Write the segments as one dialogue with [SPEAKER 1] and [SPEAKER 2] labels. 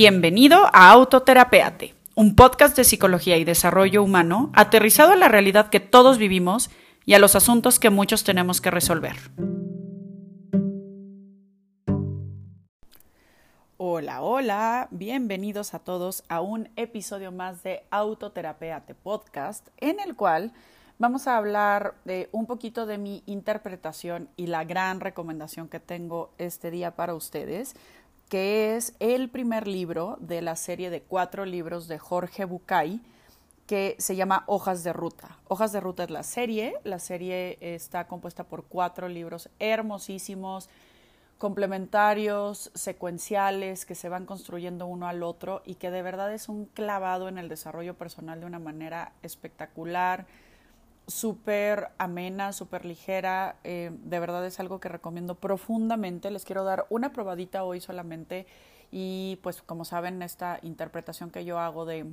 [SPEAKER 1] Bienvenido a Autoterapeate, un podcast de psicología y desarrollo humano aterrizado a la realidad que todos vivimos y a los asuntos que muchos tenemos que resolver. Hola, hola, bienvenidos a todos a un episodio más de Autoterapeate Podcast, en el cual vamos a hablar de un poquito de mi interpretación y la gran recomendación que tengo este día para ustedes, que es el primer libro de la serie de cuatro libros de Jorge Bucay, que se llama Hojas de Ruta. Hojas de Ruta es la serie, la serie está compuesta por cuatro libros hermosísimos, complementarios, secuenciales, que se van construyendo uno al otro y que de verdad es un clavado en el desarrollo personal de una manera espectacular, súper amena, súper ligera. Eh, de verdad es algo que recomiendo profundamente. Les quiero dar una probadita hoy solamente y pues como saben esta interpretación que yo hago de,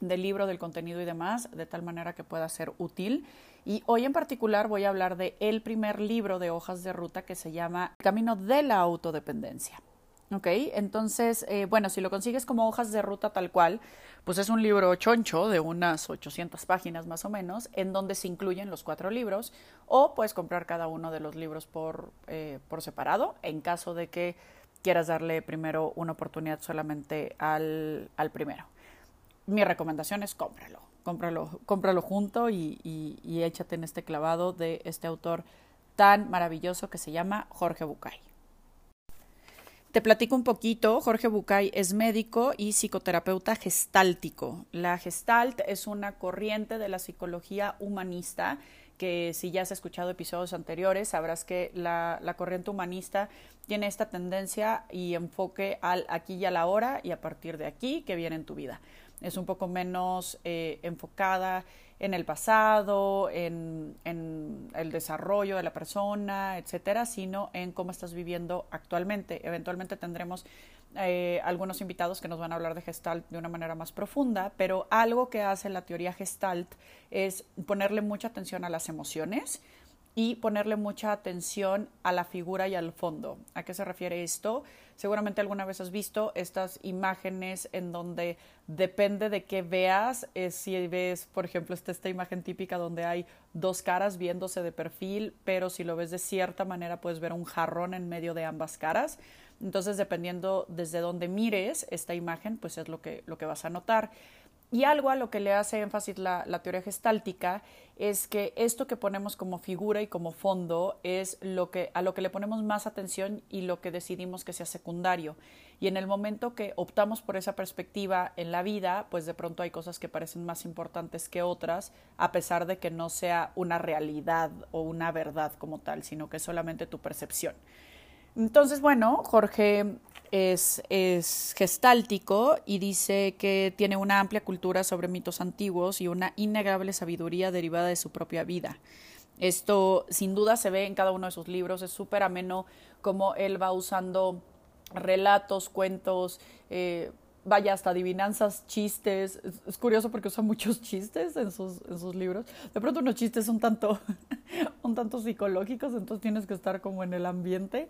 [SPEAKER 1] del libro, del contenido y demás, de tal manera que pueda ser útil. Y hoy en particular voy a hablar de el primer libro de hojas de ruta que se llama Camino de la autodependencia. ¿Ok? Entonces, eh, bueno, si lo consigues como hojas de ruta tal cual, pues es un libro choncho de unas 800 páginas más o menos, en donde se incluyen los cuatro libros, o puedes comprar cada uno de los libros por, eh, por separado, en caso de que quieras darle primero una oportunidad solamente al, al primero. Mi recomendación es cómpralo cómpralo, cómpralo junto y, y, échate en este clavado de este autor tan maravilloso que se llama Jorge Bucay. Te platico un poquito, Jorge Bucay es médico y psicoterapeuta gestáltico. La gestalt es una corriente de la psicología humanista que si ya has escuchado episodios anteriores sabrás que la, la corriente humanista tiene esta tendencia y enfoque al aquí y a la hora y a partir de aquí que viene en tu vida es un poco menos eh, enfocada en el pasado, en, el desarrollo de la persona, etcétera, sino en cómo estás viviendo actualmente. Eventualmente tendremos eh, algunos invitados que nos van a hablar de Gestalt de una manera más profunda, pero algo que hace la teoría Gestalt es ponerle mucha atención a las emociones y ponerle mucha atención a la figura y al fondo. ¿A qué se refiere esto? Seguramente alguna vez has visto estas imágenes en donde depende de qué veas, si ves, por ejemplo, esta, esta imagen típica donde hay dos caras viéndose de perfil, pero si lo ves de cierta manera puedes ver un jarrón en medio de ambas caras. Entonces, dependiendo desde dónde mires esta imagen, pues es lo que, lo que vas a notar. Y algo a lo que le hace énfasis la, teoría gestáltica es que esto que ponemos como figura y como fondo es lo que, a lo que le ponemos más atención y lo que decidimos que sea secundario. Y en el momento que optamos por esa perspectiva en la vida, pues de pronto hay cosas que parecen más importantes que otras, a pesar de que no sea una realidad o una verdad como tal, sino que es solamente tu percepción. Entonces, bueno, Jorge es, es, gestáltico y dice que tiene una amplia cultura sobre mitos antiguos y una innegable sabiduría derivada de su propia vida. Esto sin duda se ve en cada uno de sus libros, es súper ameno como él va usando relatos, cuentos, eh, vaya, hasta adivinanzas, chistes. Es, curioso porque usa muchos chistes en sus, en sus libros. De pronto unos chistes un tanto, un tanto psicológicos, entonces tienes que estar como en el ambiente.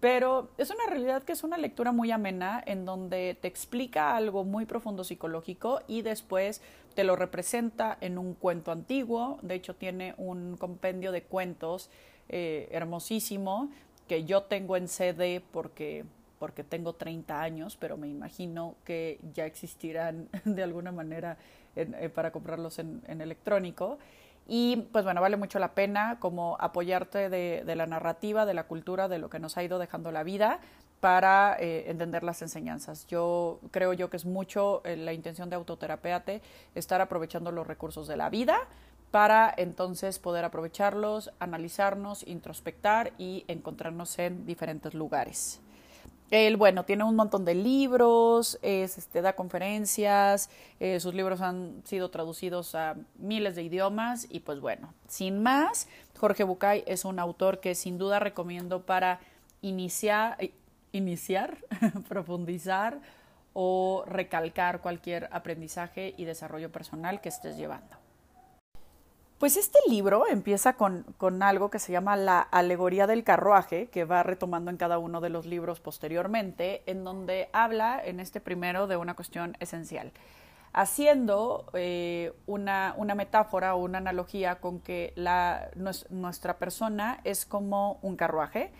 [SPEAKER 1] Pero es una realidad que es una lectura muy amena en donde te explica algo muy profundo psicológico y después te lo representa en un cuento antiguo. De hecho, tiene un compendio de cuentos eh, hermosísimo que yo tengo en CD porque, porque tengo 30 años, pero me imagino que ya existirán de alguna manera eh, para comprarlos en, en electrónico. Y pues bueno, vale mucho la pena como apoyarte de, de, la narrativa, de la cultura, de lo que nos ha ido dejando la vida para eh, entender las enseñanzas. Yo creo yo que es mucho eh, la intención de autoterapeate estar aprovechando los recursos de la vida para entonces poder aprovecharlos, analizarnos, introspectar y encontrarnos en diferentes lugares. Él, bueno, tiene un montón de libros, es, este, da conferencias, eh, sus libros han sido traducidos a miles de idiomas y pues bueno, sin más, Jorge Bucay es un autor que sin duda recomiendo para eh, iniciar profundizar o recalcar cualquier aprendizaje y desarrollo personal que estés llevando. Pues este libro empieza con, con, algo que se llama la alegoría del carruaje, que va retomando en cada uno de los libros posteriormente, en donde habla en este primero de una cuestión esencial, haciendo eh, una, una, metáfora o una analogía con que la, nuestra persona es como un carruaje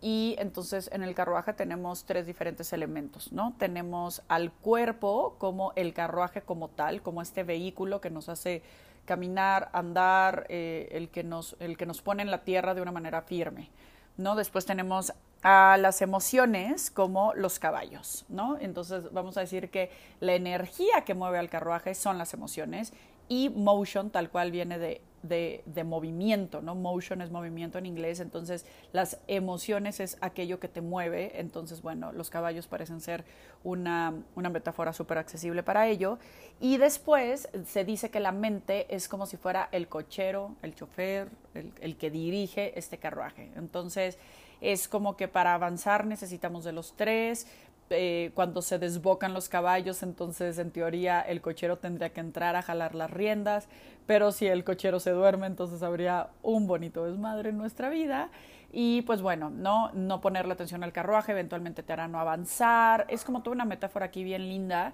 [SPEAKER 1] y entonces en el carruaje tenemos tres diferentes elementos, ¿no? Tenemos al cuerpo como el carruaje como tal, como este vehículo que nos hace caminar, andar, eh, el, que nos, el que nos pone en la tierra de una manera firme, ¿no? Después tenemos a las emociones como los caballos, ¿no? Entonces vamos a decir que la energía que mueve al carruaje son las emociones y motion tal cual viene de de, movimiento, ¿no? Motion es movimiento en inglés, entonces las emociones es aquello que te mueve, entonces, bueno, los caballos parecen ser una, una metáfora súper accesible para ello. Y después se dice que la mente es como si fuera el cochero, el chofer, el que dirige este carruaje. Entonces, es como que para avanzar necesitamos de los tres, eh, cuando se desbocan los caballos, entonces en teoría el cochero tendría que entrar a jalar las riendas, pero si el cochero se duerme, entonces habría un bonito desmadre en nuestra vida. Y pues bueno, no, no ponerle atención al carruaje eventualmente te hará no avanzar. Es como toda una metáfora aquí bien linda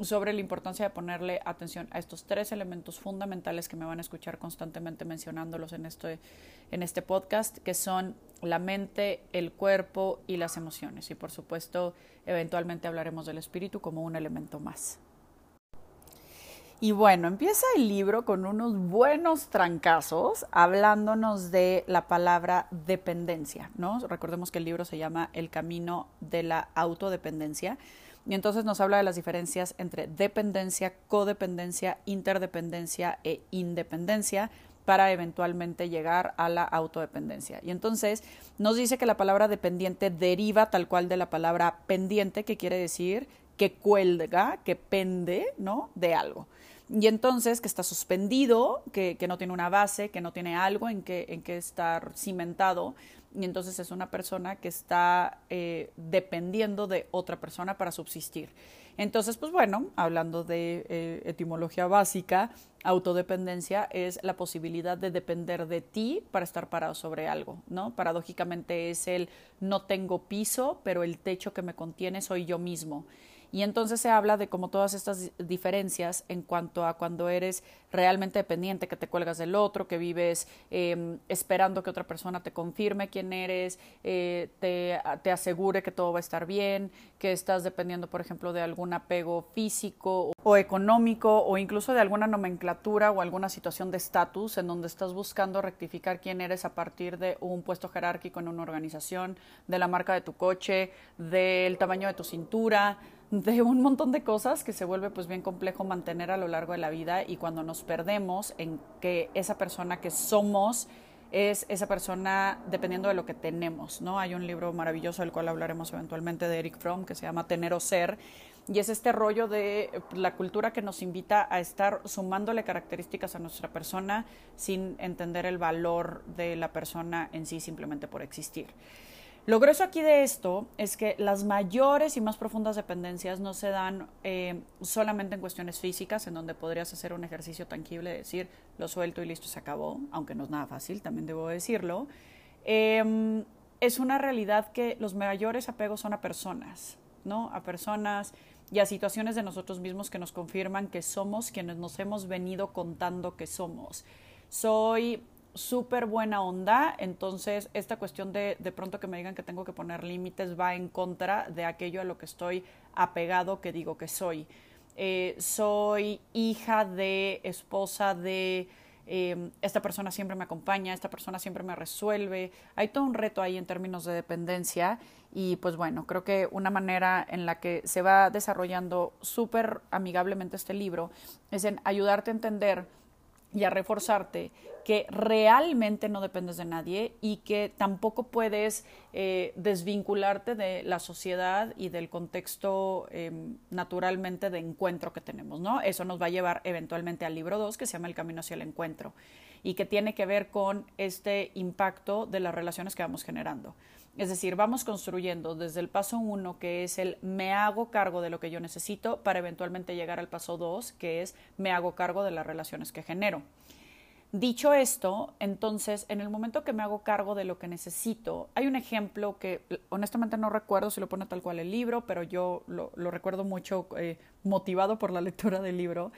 [SPEAKER 1] sobre la importancia de ponerle atención a estos tres elementos fundamentales que me van a escuchar constantemente mencionándolos en este, en este podcast, que son la mente, el cuerpo y las emociones. Y por supuesto, eventualmente hablaremos del espíritu como un elemento más. Y bueno, empieza el libro con unos buenos trancazos hablándonos de la palabra dependencia, ¿no? Recordemos que el libro se llama El camino de la autodependencia. Y entonces nos habla de las diferencias entre dependencia, codependencia, interdependencia e independencia para eventualmente llegar a la autodependencia. Y entonces nos dice que la palabra dependiente deriva tal cual de la palabra pendiente, que quiere decir que cuelga, que pende, ¿no? De algo. Y entonces que está suspendido, que, que no tiene una base, que no tiene algo en que, en que estar cimentado, y entonces es una persona que está eh, dependiendo de otra persona para subsistir. Entonces, pues bueno, hablando de eh, etimología básica, autodependencia es la posibilidad de depender de ti para estar parado sobre algo, ¿no? Paradójicamente es el no tengo piso, pero el techo que me contiene soy yo mismo. Y entonces se habla de como todas estas diferencias en cuanto a cuando eres realmente dependiente, que te cuelgas del otro, que vives eh, esperando que otra persona te confirme quién eres, eh, te, asegure que todo va a estar bien, que estás dependiendo, por ejemplo, de algún apego físico o económico o incluso de alguna nomenclatura o alguna situación de estatus en donde estás buscando rectificar quién eres a partir de un puesto jerárquico en una organización, de la marca de tu coche, del tamaño de tu cintura, de un montón de cosas que se vuelve pues bien complejo mantener a lo largo de la vida y cuando nos perdemos en que esa persona que somos es esa persona dependiendo de lo que tenemos, ¿no? Hay un libro maravilloso del cual hablaremos eventualmente de Eric Fromm que se llama Tener o Ser y es este rollo de la cultura que nos invita a estar sumándole características a nuestra persona sin entender el valor de la persona en sí simplemente por existir. Lo grueso aquí de esto es que las mayores y más profundas dependencias no se dan eh, solamente en cuestiones físicas, en donde podrías hacer un ejercicio tangible, decir, lo suelto y listo, se acabó, aunque no es nada fácil, también debo decirlo. Em, es una realidad que los mayores apegos son a personas, ¿no? A personas y a situaciones de nosotros mismos que nos confirman que somos quienes nos hemos venido contando que somos. Soy súper buena onda, entonces esta cuestión de de pronto que me digan que tengo que poner límites va en contra de aquello a lo que estoy apegado que digo que soy. Eh, soy hija de, esposa de, eh, esta persona siempre me acompaña, esta persona siempre me resuelve. Hay todo un reto ahí en términos de dependencia y pues bueno, creo que una manera en la que se va desarrollando súper amigablemente este libro es en ayudarte a entender y a reforzarte que realmente no dependes de nadie y que tampoco puedes eh, desvincularte de la sociedad y del contexto em, naturalmente de encuentro que tenemos, ¿no? Eso nos va a llevar eventualmente al libro 2 que se llama El Camino hacia el Encuentro y que tiene que ver con este impacto de las relaciones que vamos generando. Es decir, vamos construyendo desde el paso uno, que es el me hago cargo de lo que yo necesito, para eventualmente llegar al paso dos, que es me hago cargo de las relaciones que genero. Dicho esto, entonces, en el momento que me hago cargo de lo que necesito, hay un ejemplo que honestamente no recuerdo si lo pone tal cual el libro, pero yo lo, recuerdo mucho eh, motivado por la lectura del libro,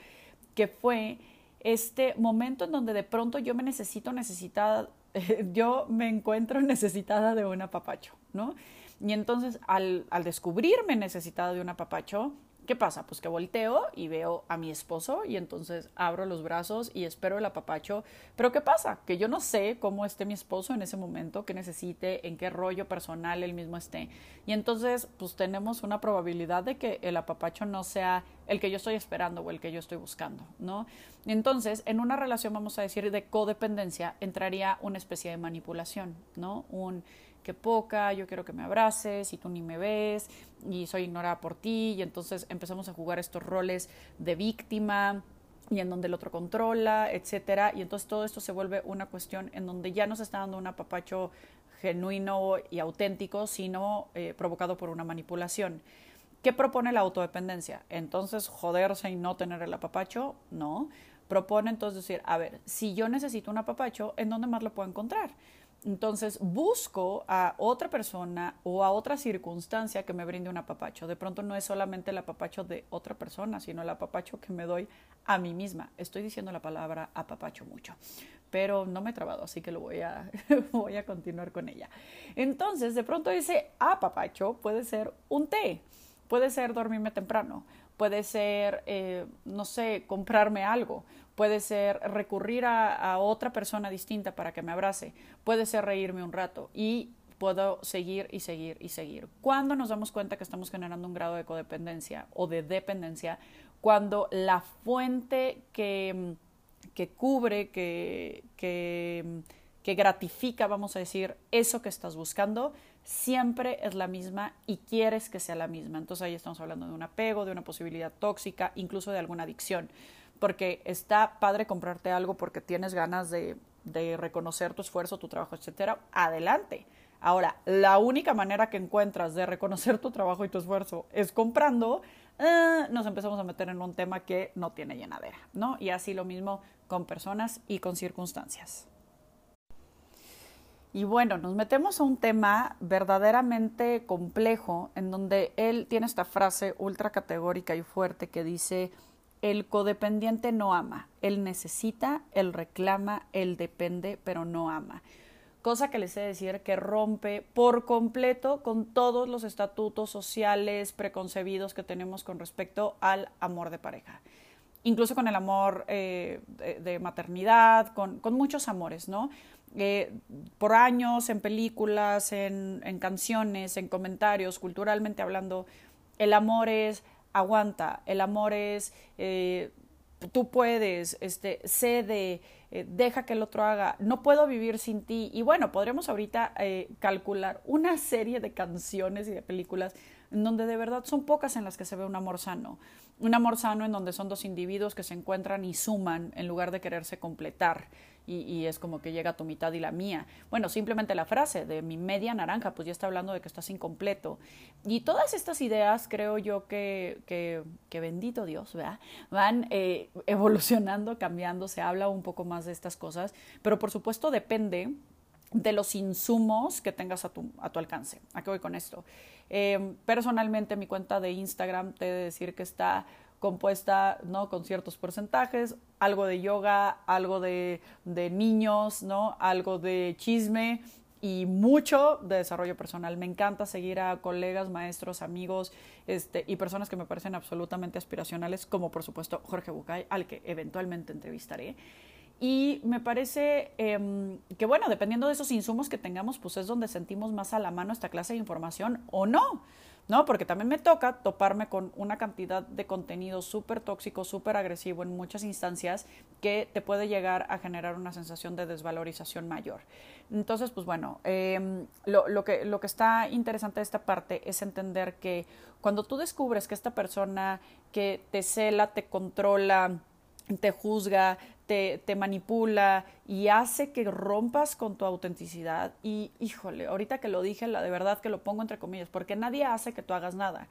[SPEAKER 1] que fue este momento en donde de pronto yo me necesito necesitada, yo me encuentro necesitada de un apapacho, ¿no? Y entonces al, al descubrirme necesitada de un apapacho, ¿Qué pasa? Pues que volteo y veo a mi esposo y entonces abro los brazos y espero el apapacho. Pero ¿qué pasa? Que yo no sé cómo esté mi esposo en ese momento, qué necesite, en qué rollo personal él mismo esté. Y entonces pues tenemos una probabilidad de que el apapacho no sea el que yo estoy esperando o el que yo estoy buscando, ¿no? Entonces, en una relación, vamos a decir, de codependencia, entraría una especie de manipulación, ¿no? Un que poca, yo quiero que me abraces y tú ni me ves y soy ignorada por ti y entonces empezamos a jugar estos roles de víctima y en donde el otro controla, etcétera, y entonces todo esto se vuelve una cuestión en donde ya no se está dando un apapacho genuino y auténtico, sino eh, provocado por una manipulación. ¿Qué propone la autodependencia? Entonces, joderse y no tener el apapacho, no. Propone entonces decir, a ver, si yo necesito un apapacho, ¿en dónde más lo puedo encontrar? Entonces busco a otra persona o a otra circunstancia que me brinde un apapacho. De pronto no es solamente el apapacho de otra persona, sino el apapacho que me doy a mí misma. Estoy diciendo la palabra apapacho mucho, pero no me he trabado, así que lo voy a, voy a continuar con ella. Entonces, de pronto ese apapacho puede ser un té, puede ser dormirme temprano, puede ser, eh, no sé, comprarme algo, puede ser recurrir a, otra persona distinta para que me abrace, puede ser reírme un rato y puedo seguir y seguir y seguir. Cuando nos damos cuenta que estamos generando un grado de codependencia o de dependencia, cuando la fuente que, que cubre, que, que, que gratifica, vamos a decir, eso que estás buscando, siempre es la misma y quieres que sea la misma. Entonces ahí estamos hablando de un apego, de una posibilidad tóxica, incluso de alguna adicción. Porque está padre comprarte algo porque tienes ganas de, reconocer tu esfuerzo, tu trabajo, etcétera. Adelante. Ahora, la única manera que encuentras de reconocer tu trabajo y tu esfuerzo es comprando, eh, nos empezamos a meter en un tema que no tiene llenadera, ¿no? Y así lo mismo con personas y con circunstancias. Y bueno, nos metemos a un tema verdaderamente complejo en donde él tiene esta frase ultra categórica y fuerte que dice, el codependiente no ama, él necesita, él reclama, él depende, pero no ama. Cosa que les sé decir que rompe por completo con todos los estatutos sociales preconcebidos que tenemos con respecto al amor de pareja incluso con el amor eh, de, maternidad, con, con, muchos amores, ¿no? Eh, por años en películas, en, en, canciones, en comentarios, culturalmente hablando, el amor es aguanta, el amor es eh, tú puedes, este, cede, eh, deja que el otro haga, no puedo vivir sin ti. Y bueno, podríamos ahorita calcular una serie de canciones y de películas en donde de verdad son pocas en las que se ve un amor sano. Un amor sano en donde son dos individuos que se encuentran y suman en lugar de quererse completar y, es como que llega tu mitad y la mía. Bueno, simplemente la frase de mi media naranja, pues ya está hablando de que estás incompleto. Y todas estas ideas creo yo que, que, que bendito Dios. Van eh, evolucionando, cambiando, se habla un poco más de estas cosas, pero por supuesto depende de los insumos que tengas a tu, a tu alcance. ¿A qué voy con esto? Eh, personalmente mi cuenta de Instagram te he de decir que está compuesta ¿no? con ciertos porcentajes, algo de yoga, algo de, de niños, ¿no? algo de chisme y mucho de desarrollo personal. Me encanta seguir a colegas, maestros, amigos este, y personas que me parecen absolutamente aspiracionales, como por supuesto Jorge Bucay, al que eventualmente entrevistaré. Y me parece eh, que, bueno, dependiendo de esos insumos que tengamos, pues es donde sentimos más a la mano esta clase de información o no. ¿No? Porque también me toca toparme con una cantidad de contenido súper tóxico, súper agresivo en muchas instancias que te puede llegar a generar una sensación de desvalorización mayor. Entonces, pues bueno, em, lo, lo, que, lo que está interesante de esta parte es entender que cuando tú descubres que esta persona que te cela, te controla, te juzga, te, manipula y hace que rompas con tu autenticidad. Y híjole, ahorita que lo dije, la de verdad que lo pongo entre comillas, porque nadie hace que tú hagas nada.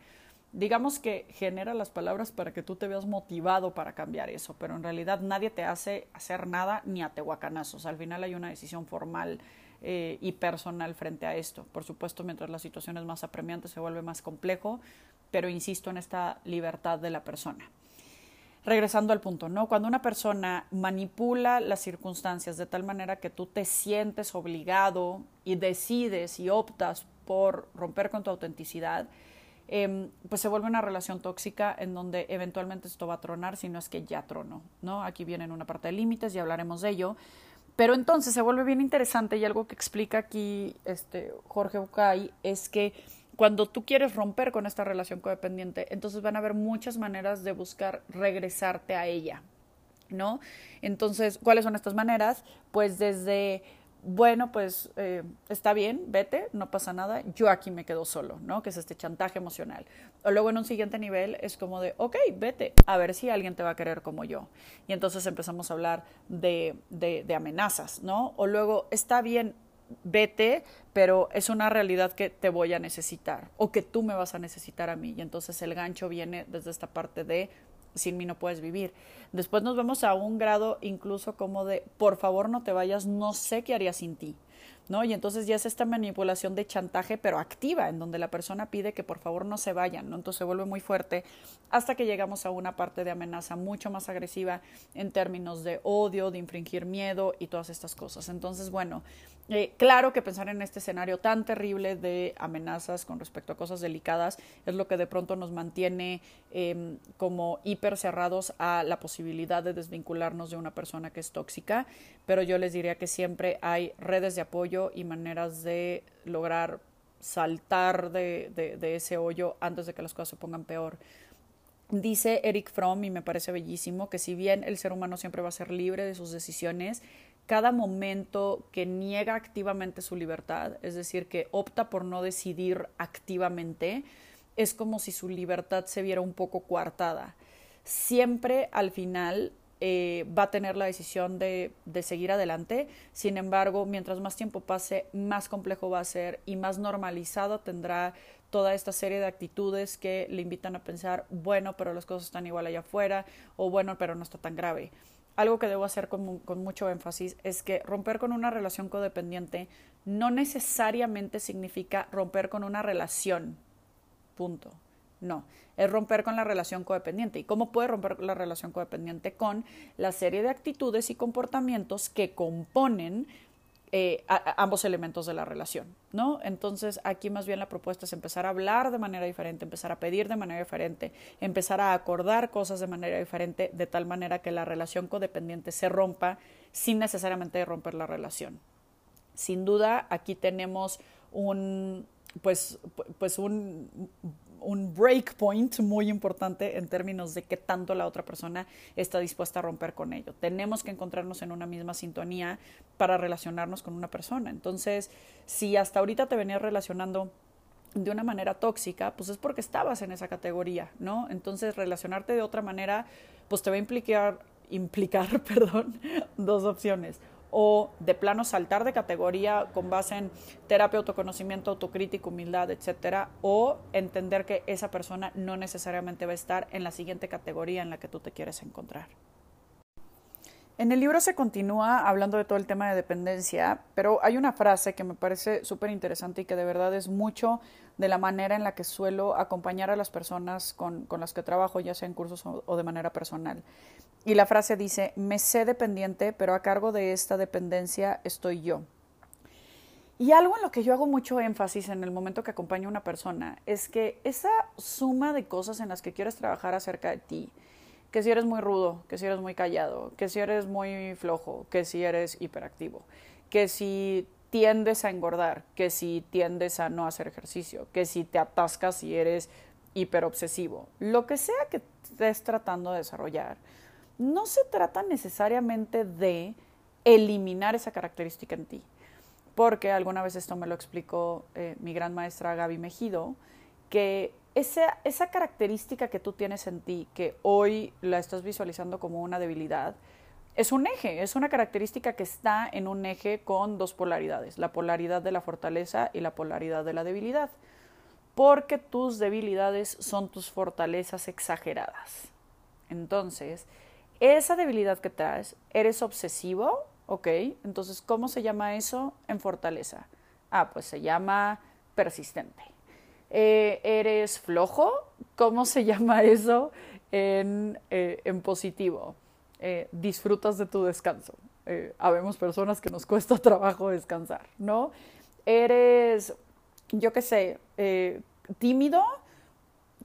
[SPEAKER 1] digamos que genera las palabras para que tú te veas motivado para cambiar eso, pero en realidad nadie te hace hacer nada ni a tehuacanazos. Al final hay una decisión formal eh, y personal frente a esto. Por supuesto, mientras la situación es más apremiante, se vuelve más complejo, pero insisto en esta libertad de la persona. Regresando al punto, ¿no? Cuando una persona manipula las circunstancias de tal manera que tú te sientes obligado y decides y optas por romper con tu autenticidad, em, pues se vuelve una relación tóxica en donde eventualmente esto va a tronar, si no es que ya tronó, ¿no? Aquí viene una parte de límites y hablaremos de ello. Pero entonces se vuelve bien interesante y algo que explica aquí este Jorge Bucay es que cuando tú quieres romper con esta relación codependiente, entonces van a haber muchas maneras de buscar regresarte a ella, ¿no? Entonces, ¿cuáles son estas maneras? Pues desde bueno, pues eh, está bien, vete, no pasa nada, yo aquí me quedo solo, ¿no? Que es este chantaje emocional. O luego en un siguiente nivel es como de, ok, vete, a ver si alguien te va a querer como yo. Y entonces empezamos a hablar de, de, de amenazas, ¿no? O luego, está bien, vete, pero es una realidad que te voy a necesitar o que tú me vas a necesitar a mí. Y entonces el gancho viene desde esta parte de sin mí no puedes vivir. Después nos vemos a un grado incluso como de, por favor no te vayas, no sé qué haría sin ti. ¿No? Y entonces ya es esta manipulación de chantaje, pero activa, en donde la persona pide que por favor no se vayan, ¿no? Entonces se vuelve muy fuerte hasta que llegamos a una parte de amenaza mucho más agresiva en términos de odio, de infringir miedo y todas estas cosas. Entonces, bueno, eh, claro que pensar en este escenario tan terrible de amenazas con respecto a cosas delicadas es lo que de pronto nos mantiene em, como hiper cerrados a la posibilidad de desvincularnos de una persona que es tóxica, pero yo les diría que siempre hay redes de apoyo y maneras de lograr saltar de, de ese hoyo antes de que las cosas se pongan peor. Dice Eric Fromm, y me parece bellísimo, que si bien el ser humano siempre va a ser libre de sus decisiones, cada momento que niega activamente su libertad, es decir, que opta por no decidir activamente, es como si su libertad se viera un poco coartada. Siempre al final eh, va a tener la decisión de, de, seguir adelante. Sin embargo, mientras más tiempo pase, más complejo va a ser y más normalizada tendrá toda esta serie de actitudes que le invitan a pensar, bueno, pero las cosas están igual allá afuera, o bueno, pero no está tan grave algo que debo hacer con, mucho énfasis es que romper con una relación codependiente no necesariamente significa romper con una relación. Punto. No, es romper con la relación codependiente. ¿Y cómo puede romper la relación codependiente? Con la serie de actitudes y comportamientos que componen eh, ambos elementos de la relación, ¿no? Entonces aquí más bien la propuesta es empezar a hablar de manera diferente, empezar a pedir de manera diferente, empezar a acordar cosas de manera diferente, de tal manera que la relación codependiente se rompa sin necesariamente romper la relación. Sin duda, aquí tenemos un, pues, pues un un breakpoint muy importante en términos de qué tanto la otra persona está dispuesta a romper con ello. Tenemos que encontrarnos en una misma sintonía para relacionarnos con una persona. Entonces, si hasta ahorita te venías relacionando de una manera tóxica, pues es porque estabas en esa categoría, ¿no? Entonces, relacionarte de otra manera, pues te va a implicar, implicar, perdón, dos opciones o de plano saltar de categoría con base en terapia, autoconocimiento, autocrítico, humildad, etcétera, o entender que esa persona no necesariamente va a estar en la siguiente categoría en la que tú te quieres encontrar. En el libro se continúa hablando de todo el tema de dependencia, pero hay una frase que me parece súper interesante y que de verdad es mucho de la manera en la que suelo acompañar a las personas con, con las que trabajo, ya sea en cursos o, o de manera personal. Y la frase dice, me sé dependiente, pero a cargo de esta dependencia estoy yo. Y algo en lo que yo hago mucho énfasis en el momento que acompaño a una persona es que esa suma de cosas en las que quieres trabajar acerca de ti, que si eres muy rudo, que si eres muy callado, que si eres muy flojo, que si eres hiperactivo, que si tiendes a engordar, que si tiendes a no hacer ejercicio, que si te atascas y eres hiperobsesivo, lo que sea que estés tratando de desarrollar, no se trata necesariamente de eliminar esa característica en ti, porque alguna vez esto me lo explicó eh, mi gran maestra Gaby Mejido, que esa, característica que tú tienes en ti, que hoy la estás visualizando como una debilidad, es un eje, es una característica que está en un eje con dos polaridades, la polaridad de la fortaleza y la polaridad de la debilidad. porque tus debilidades son tus fortalezas exageradas. Entonces, esa debilidad que traes, eres obsesivo, ¿ok? Entonces, ¿cómo se llama eso en fortaleza? Ah, pues se llama persistente. Eh, ¿Eres flojo? ¿Cómo se llama eso en, eh, en positivo? Eh, disfrutas de tu descanso. habemos personas que nos cuesta trabajo descansar, ¿no? Eres, yo qué sé, tímido,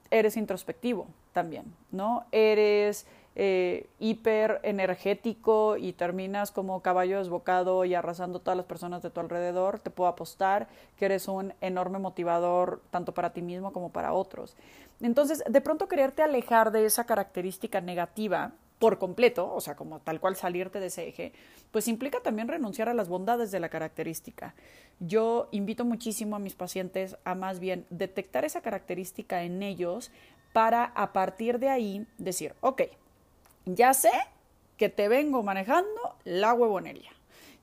[SPEAKER 1] eres introspectivo también, ¿no? Eres eh, hiper energético y terminas como caballo desbocado y arrasando todas las personas de tu alrededor, te puedo apostar que eres un enorme motivador tanto para ti mismo como para otros. Entonces, de pronto quererte alejar de esa característica negativa por completo, o sea, como tal cual salirte de ese eje, pues implica también renunciar a las bondades de la característica. Yo invito muchísimo a mis pacientes a más bien detectar esa característica en ellos para a partir de ahí decir, ok, ya sé que te vengo manejando la huevonería.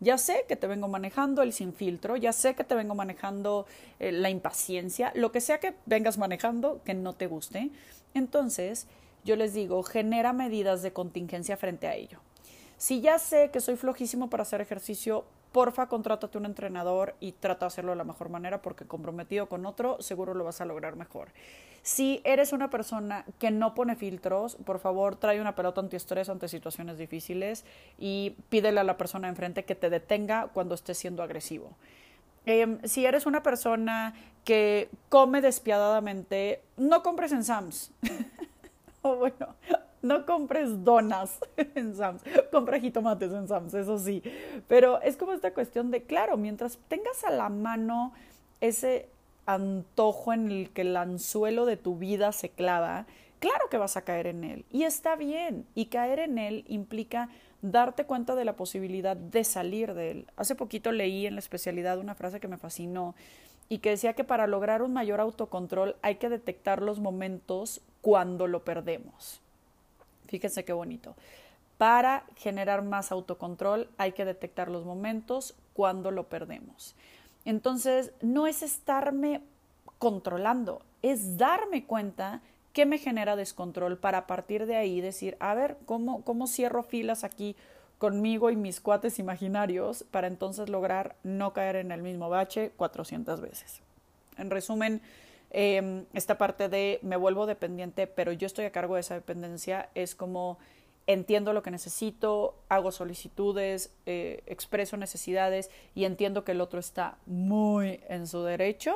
[SPEAKER 1] Ya sé que te vengo manejando el sin filtro, ya sé que te vengo manejando eh, la impaciencia, lo que sea que vengas manejando que no te guste. Entonces, yo les digo, genera medidas de contingencia frente a ello. Si ya sé que soy flojísimo para hacer ejercicio, porfa, contrátate un entrenador y trata de hacerlo de la mejor manera porque comprometido con otro, seguro lo vas a lograr mejor. Si eres una persona que no pone filtros, por favor, trae una pelota antiestrés ante situaciones difíciles y pídele a la persona enfrente que te detenga cuando estés siendo agresivo. Em, si eres una persona que come despiadadamente, no compres en Sams. o bueno, no compres donas en Sams, compra jitomates en Sams, eso sí. Pero es como esta cuestión de, claro, mientras tengas a la mano ese antojo en el que el anzuelo de tu vida se clava, claro que vas a caer en él. Y está bien. Y caer en él implica darte cuenta de la posibilidad de salir de él. Hace poquito leí en la especialidad una frase que me fascinó y que decía que para lograr un mayor autocontrol hay que detectar los momentos cuando lo perdemos. Fíjense qué bonito. Para generar más autocontrol hay que detectar los momentos cuando lo perdemos. Entonces, no es estarme controlando, es darme cuenta que me genera descontrol para a partir de ahí decir, a ver, ¿cómo, cómo cierro filas aquí conmigo y mis cuates imaginarios para entonces lograr no caer en el mismo bache 400 veces? En resumen, em, esta parte de me vuelvo dependiente, pero yo estoy a cargo de esa dependencia, es como entiendo lo que necesito, hago solicitudes, eh, expreso necesidades y entiendo que el otro está muy en su derecho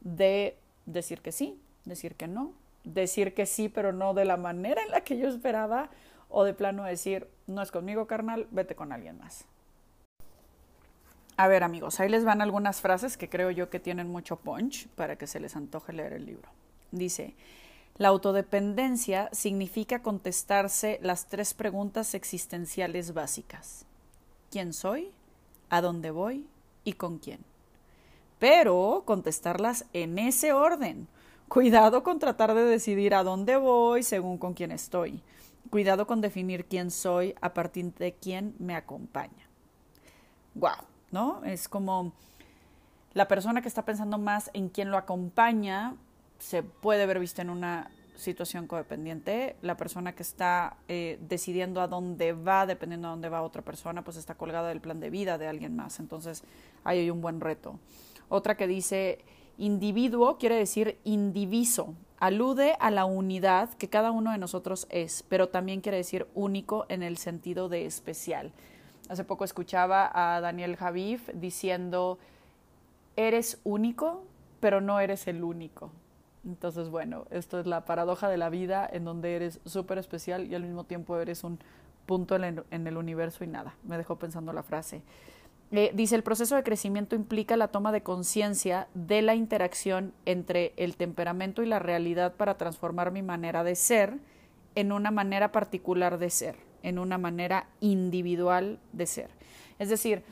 [SPEAKER 1] de decir que sí, decir que no, decir que sí, pero no de la manera en la que yo esperaba, o de plano decir, no es conmigo, carnal, vete con alguien más. A ver, amigos, ahí les van algunas frases que creo yo que tienen mucho punch para que se les antoje leer el libro. Dice, la autodependencia significa contestarse las tres preguntas existenciales básicas. ¿Quién soy? ¿A dónde voy? ¿Y con quién? Pero contestarlas en ese orden. Cuidado con tratar de decidir a dónde voy según con quién estoy. Cuidado con definir quién soy a partir de quién me acompaña. Wow, ¿no? Es como la persona que está pensando más en quién lo acompaña se puede ver vista en una situación codependiente. La persona que está eh, decidiendo a dónde va, dependiendo a dónde va otra persona, pues está colgada del plan de vida de alguien más. Entonces, ahí hay un buen reto. Otra que dice individuo quiere decir indiviso. Alude a la unidad que cada uno de nosotros es, pero también quiere decir único en el sentido de especial. Hace poco escuchaba a Daniel Javif diciendo, eres único, pero no eres el único. Entonces, bueno, esto es la paradoja de la vida en donde eres súper especial y al mismo tiempo eres un punto en el, universo y nada. Me dejó pensando la frase. Eh, dice, el proceso de crecimiento implica la toma de conciencia de la interacción entre el temperamento y la realidad para transformar mi manera de ser en una manera particular de ser, en una manera individual de ser. Es decir,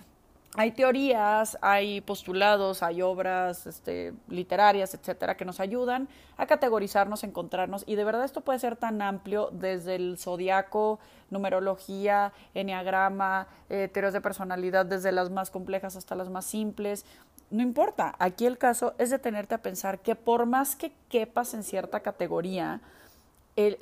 [SPEAKER 1] hay teorías, hay postulados, hay obras este, literarias, etcétera, que nos ayudan a categorizarnos, encontrarnos. Y de verdad esto puede ser tan amplio desde el zodiaco, numerología, enneagrama, eh, teorías de personalidad, desde las más complejas hasta las más simples. No importa, aquí el caso es detenerte a pensar que por más que quepas en cierta categoría,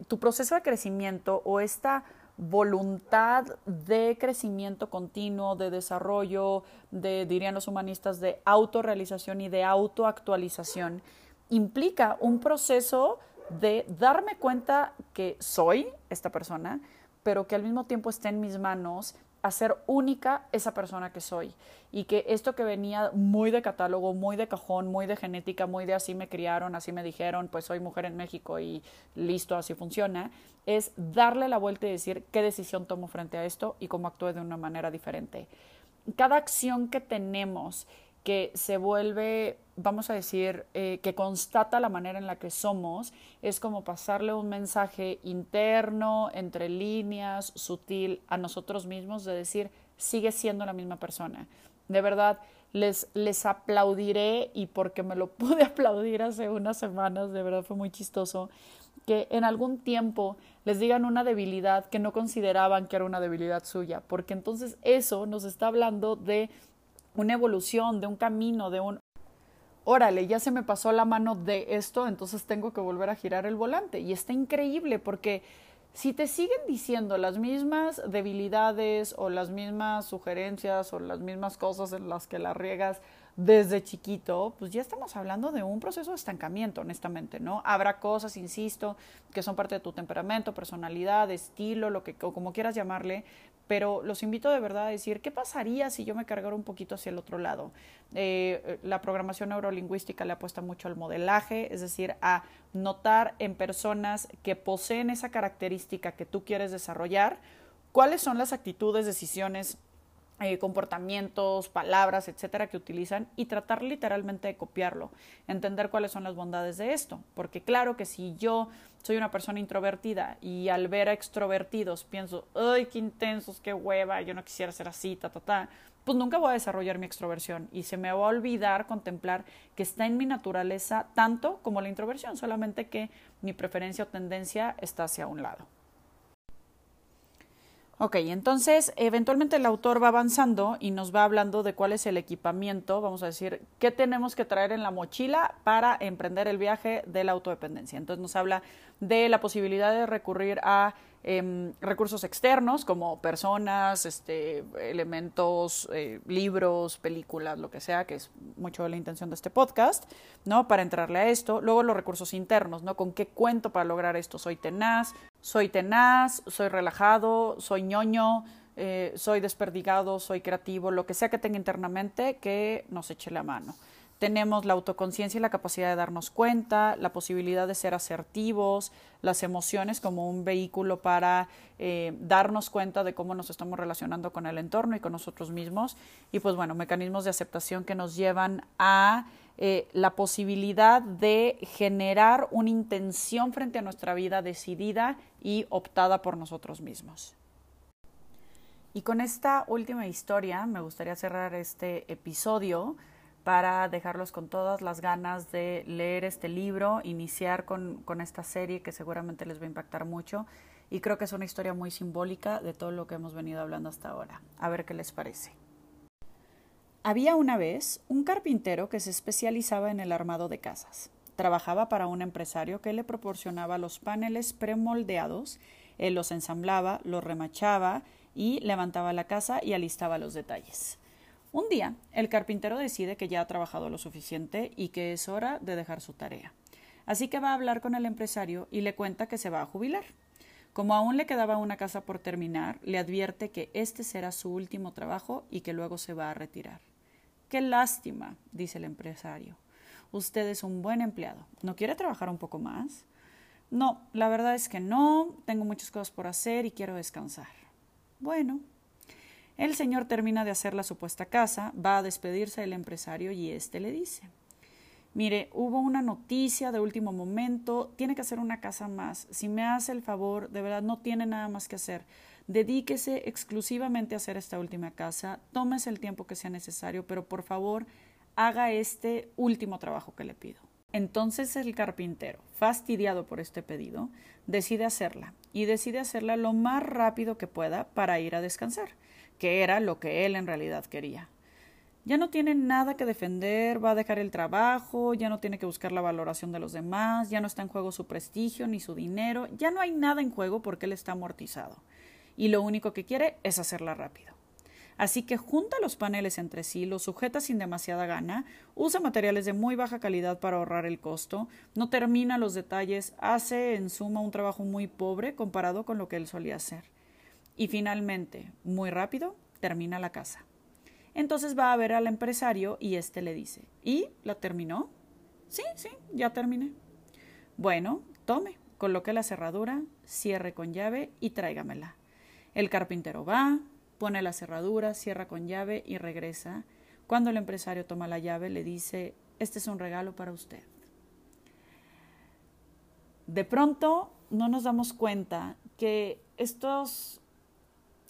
[SPEAKER 1] tu proceso de crecimiento o esta voluntad de crecimiento continuo, de desarrollo, de, dirían los humanistas, de autorrealización y de autoactualización, implica un proceso de darme cuenta que soy esta persona, pero que al mismo tiempo está en mis manos hacer única esa persona que soy. Y que esto que venía muy de catálogo, muy de cajón, muy de genética, muy de así me criaron, así me dijeron, pues soy mujer en México y listo, así funciona, es darle la vuelta y decir qué decisión tomo frente a esto y cómo actúe de una manera diferente. Cada acción que tenemos que se vuelve, vamos a decir, eh, que constata la manera en la que somos, es como pasarle un mensaje interno, entre líneas, sutil a nosotros mismos de decir, sigue siendo la misma persona. De verdad, les, les aplaudiré y porque me lo pude aplaudir hace unas semanas, de verdad fue muy chistoso, que en algún tiempo les digan una debilidad que no consideraban que era una debilidad suya, porque entonces eso nos está hablando de una evolución, de un camino, de un, órale, ya se me pasó la mano de esto, entonces tengo que volver a girar el volante. Y está increíble porque si te siguen diciendo las mismas debilidades o las mismas sugerencias o las mismas cosas en las que la riegas desde chiquito, pues ya estamos hablando de un proceso de estancamiento, honestamente, ¿no? Habrá cosas, insisto, que son parte de tu temperamento, personalidad, estilo, lo que como quieras llamarle, pero los invito de verdad a decir, ¿qué pasaría si yo me cargara un poquito hacia el otro lado? Eh, la programación neurolingüística le apuesta mucho al modelaje, es decir, a notar en personas que poseen esa característica que tú quieres desarrollar, cuáles son las actitudes, decisiones, eh, comportamientos, palabras, etcétera, que utilizan y tratar literalmente de copiarlo, entender cuáles son las bondades de esto, porque claro que si yo soy una persona introvertida y al ver a extrovertidos pienso, ay, qué intensos, qué hueva, yo no quisiera ser así, ta, ta, ta, pues nunca voy a desarrollar mi extroversión y se me va a olvidar contemplar que está en mi naturaleza tanto como la introversión, solamente que mi preferencia o tendencia está hacia un lado. Ok, entonces eventualmente el autor va avanzando y nos va hablando de cuál es el equipamiento, vamos a decir, qué tenemos que traer en la mochila para emprender el viaje de la autodependencia. Entonces nos habla de la posibilidad de recurrir a Em, recursos externos como personas, este, elementos, eh, libros, películas, lo que sea, que es mucho la intención de este podcast, ¿no? Para entrarle a esto. Luego los recursos internos, ¿no? ¿Con qué cuento para lograr esto? Soy tenaz, soy tenaz, soy relajado, soy ñoño, eh, soy desperdigado, soy creativo, lo que sea que tenga internamente que nos eche la mano. Tenemos la autoconciencia y la capacidad de darnos cuenta, la posibilidad de ser asertivos, las emociones como un vehículo para eh, darnos cuenta de cómo nos estamos relacionando con el entorno y con nosotros mismos. Y pues bueno, mecanismos de aceptación que nos llevan a eh, la posibilidad de generar una intención frente a nuestra vida decidida y optada por nosotros mismos. Y con esta última historia me gustaría cerrar este episodio para dejarlos con todas las ganas de leer este libro, iniciar con, con, esta serie que seguramente les va a impactar mucho y creo que es una historia muy simbólica de todo lo que hemos venido hablando hasta ahora. A ver qué les parece. Había una vez un carpintero que se especializaba en el armado de casas. Trabajaba para un empresario que le proporcionaba los paneles premoldeados, él los ensamblaba, los remachaba y levantaba la casa y alistaba los detalles. Un día, el carpintero decide que ya ha trabajado lo suficiente y que es hora de dejar su tarea. Así que va a hablar con el empresario y le cuenta que se va a jubilar. Como aún le quedaba una casa por terminar, le advierte que este será su último trabajo y que luego se va a retirar. Qué lástima, dice el empresario. Usted es un buen empleado. ¿No quiere trabajar un poco más? No, la verdad es que no. Tengo muchas cosas por hacer y quiero descansar. Bueno, el señor termina de hacer la supuesta casa, va a despedirse del empresario y éste le dice Mire, hubo una noticia de último momento, tiene que hacer una casa más. Si me hace el favor, de verdad no tiene nada más que hacer. Dedíquese exclusivamente a hacer esta última casa, tómese el tiempo que sea necesario, pero por favor haga este último trabajo que le pido. Entonces el carpintero, fastidiado por este pedido, decide hacerla y decide hacerla lo más rápido que pueda para ir a descansar, que era lo que él en realidad quería. Ya no tiene nada que defender, va a dejar el trabajo, ya no tiene que buscar la valoración de los demás, ya no está en juego su prestigio ni su dinero, ya no hay nada en juego porque él está amortizado. Y lo único que quiere es hacerla rápido. Así que junta los paneles entre sí, los sujeta sin demasiada gana, usa materiales de muy baja calidad para ahorrar el costo, no termina los detalles, hace en suma un trabajo muy pobre comparado con lo que él solía hacer. Y finalmente, muy rápido, termina la casa. Entonces va a ver al empresario y éste le dice, ¿y la terminó? Sí, sí, ya terminé. Bueno, tome, coloque la cerradura, cierre con llave y tráigamela. El carpintero va, pone la cerradura, cierra con llave y regresa. Cuando el empresario toma la llave, le dice, este es un regalo para usted. De pronto no nos damos cuenta que estos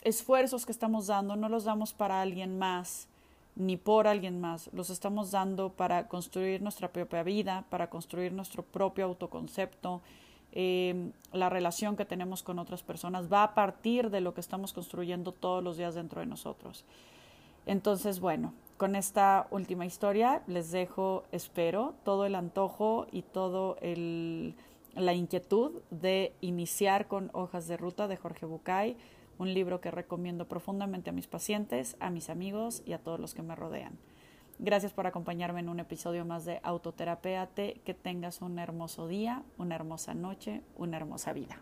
[SPEAKER 1] esfuerzos que estamos dando no los damos para alguien más ni por alguien más, los estamos dando para construir nuestra propia vida, para construir nuestro propio autoconcepto, Em, la relación que tenemos con otras personas va a partir de lo que estamos construyendo todos los días dentro de nosotros. Entonces, bueno, con esta última historia les dejo, espero, todo el antojo y todo el, la inquietud de iniciar con Hojas de Ruta de Jorge Bucay, un libro que recomiendo profundamente a mis pacientes, a mis amigos y a todos los que me rodean. Gracias por acompañarme en un episodio más de Autoterapéate. Que tengas un hermoso día, una hermosa noche, una hermosa vida.